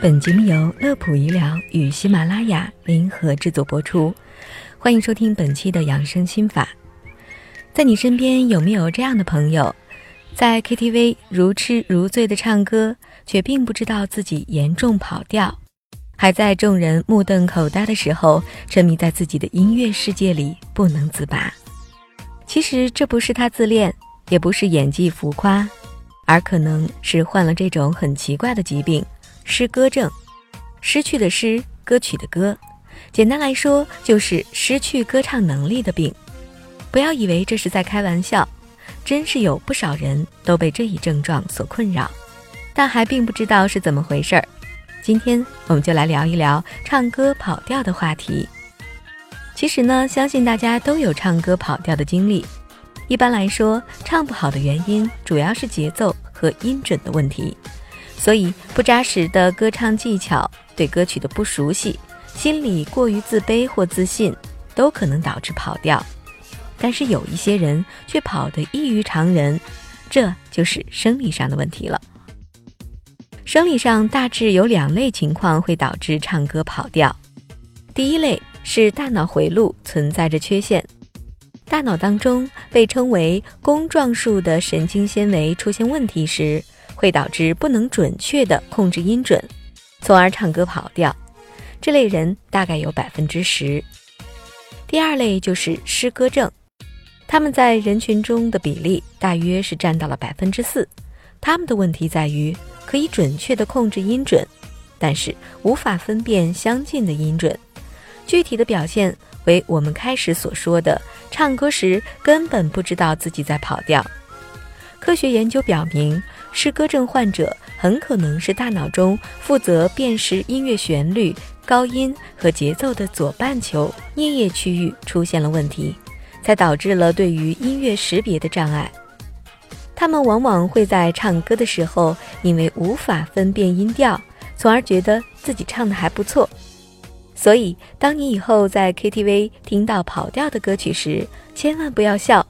本节目由乐普医疗与喜马拉雅联合制作播出，欢迎收听本期的养生心法。在你身边有没有这样的朋友，在 KTV 如痴如醉的唱歌，却并不知道自己严重跑调，还在众人目瞪口呆的时候，沉迷在自己的音乐世界里不能自拔？其实这不是他自恋，也不是演技浮夸，而可能是患了这种很奇怪的疾病。失歌症，失去的失，歌曲的歌，简单来说就是失去歌唱能力的病。不要以为这是在开玩笑，真是有不少人都被这一症状所困扰，但还并不知道是怎么回事儿。今天我们就来聊一聊唱歌跑调的话题。其实呢，相信大家都有唱歌跑调的经历。一般来说，唱不好的原因主要是节奏和音准的问题。所以，不扎实的歌唱技巧，对歌曲的不熟悉，心里过于自卑或自信，都可能导致跑调。但是有一些人却跑得异于常人，这就是生理上的问题了。生理上大致有两类情况会导致唱歌跑调。第一类是大脑回路存在着缺陷，大脑当中被称为弓状束的神经纤维出现问题时。会导致不能准确地控制音准，从而唱歌跑调。这类人大概有百分之十。第二类就是失歌症，他们在人群中的比例大约是占到了百分之四。他们的问题在于可以准确地控制音准，但是无法分辨相近的音准。具体的表现为我们开始所说的，唱歌时根本不知道自己在跑调。科学研究表明。失歌症患者很可能是大脑中负责辨识音乐旋律、高音和节奏的左半球颞叶区域出现了问题，才导致了对于音乐识别的障碍。他们往往会在唱歌的时候，因为无法分辨音调，从而觉得自己唱的还不错。所以，当你以后在 KTV 听到跑调的歌曲时，千万不要笑，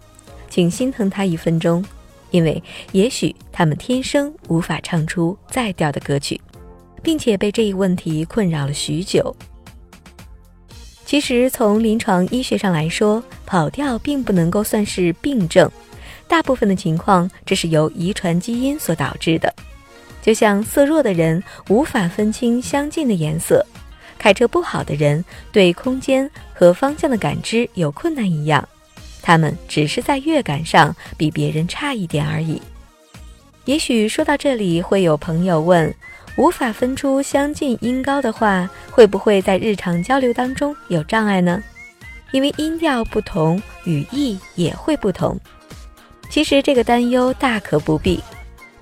请心疼他一分钟。因为也许他们天生无法唱出在调的歌曲，并且被这一问题困扰了许久。其实从临床医学上来说，跑调并不能够算是病症，大部分的情况这是由遗传基因所导致的。就像色弱的人无法分清相近的颜色，开车不好的人对空间和方向的感知有困难一样。他们只是在乐感上比别人差一点而已。也许说到这里，会有朋友问：无法分出相近音高的话，会不会在日常交流当中有障碍呢？因为音调不同，语义也会不同。其实这个担忧大可不必。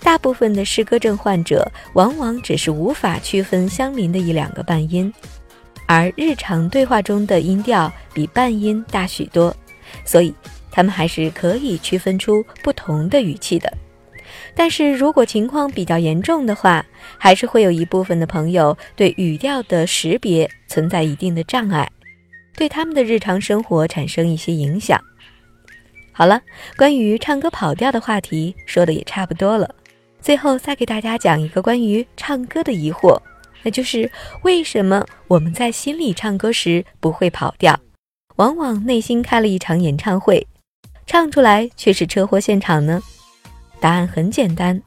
大部分的诗歌症患者往往只是无法区分相邻的一两个半音，而日常对话中的音调比半音大许多。所以，他们还是可以区分出不同的语气的。但是如果情况比较严重的话，还是会有一部分的朋友对语调的识别存在一定的障碍，对他们的日常生活产生一些影响。好了，关于唱歌跑调的话题说的也差不多了。最后再给大家讲一个关于唱歌的疑惑，那就是为什么我们在心里唱歌时不会跑调？往往内心开了一场演唱会，唱出来却是车祸现场呢？答案很简单，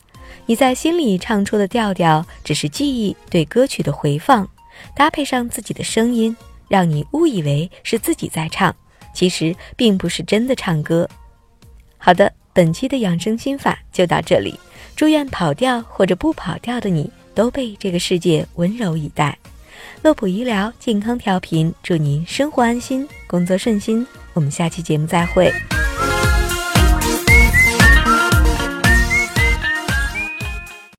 你在心里唱出的调调只是记忆对歌曲的回放，搭配上自己的声音，让你误以为是自己在唱，其实并不是真的唱歌。好的，本期的养生心法就到这里，祝愿跑调或者不跑调的你都被这个世界温柔以待。乐普医疗健康调频，祝您生活安心，工作顺心。我们下期节目再会。